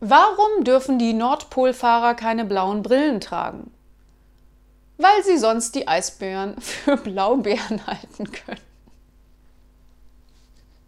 Warum dürfen die Nordpolfahrer keine blauen Brillen tragen? Weil sie sonst die Eisbären für Blaubeeren halten können.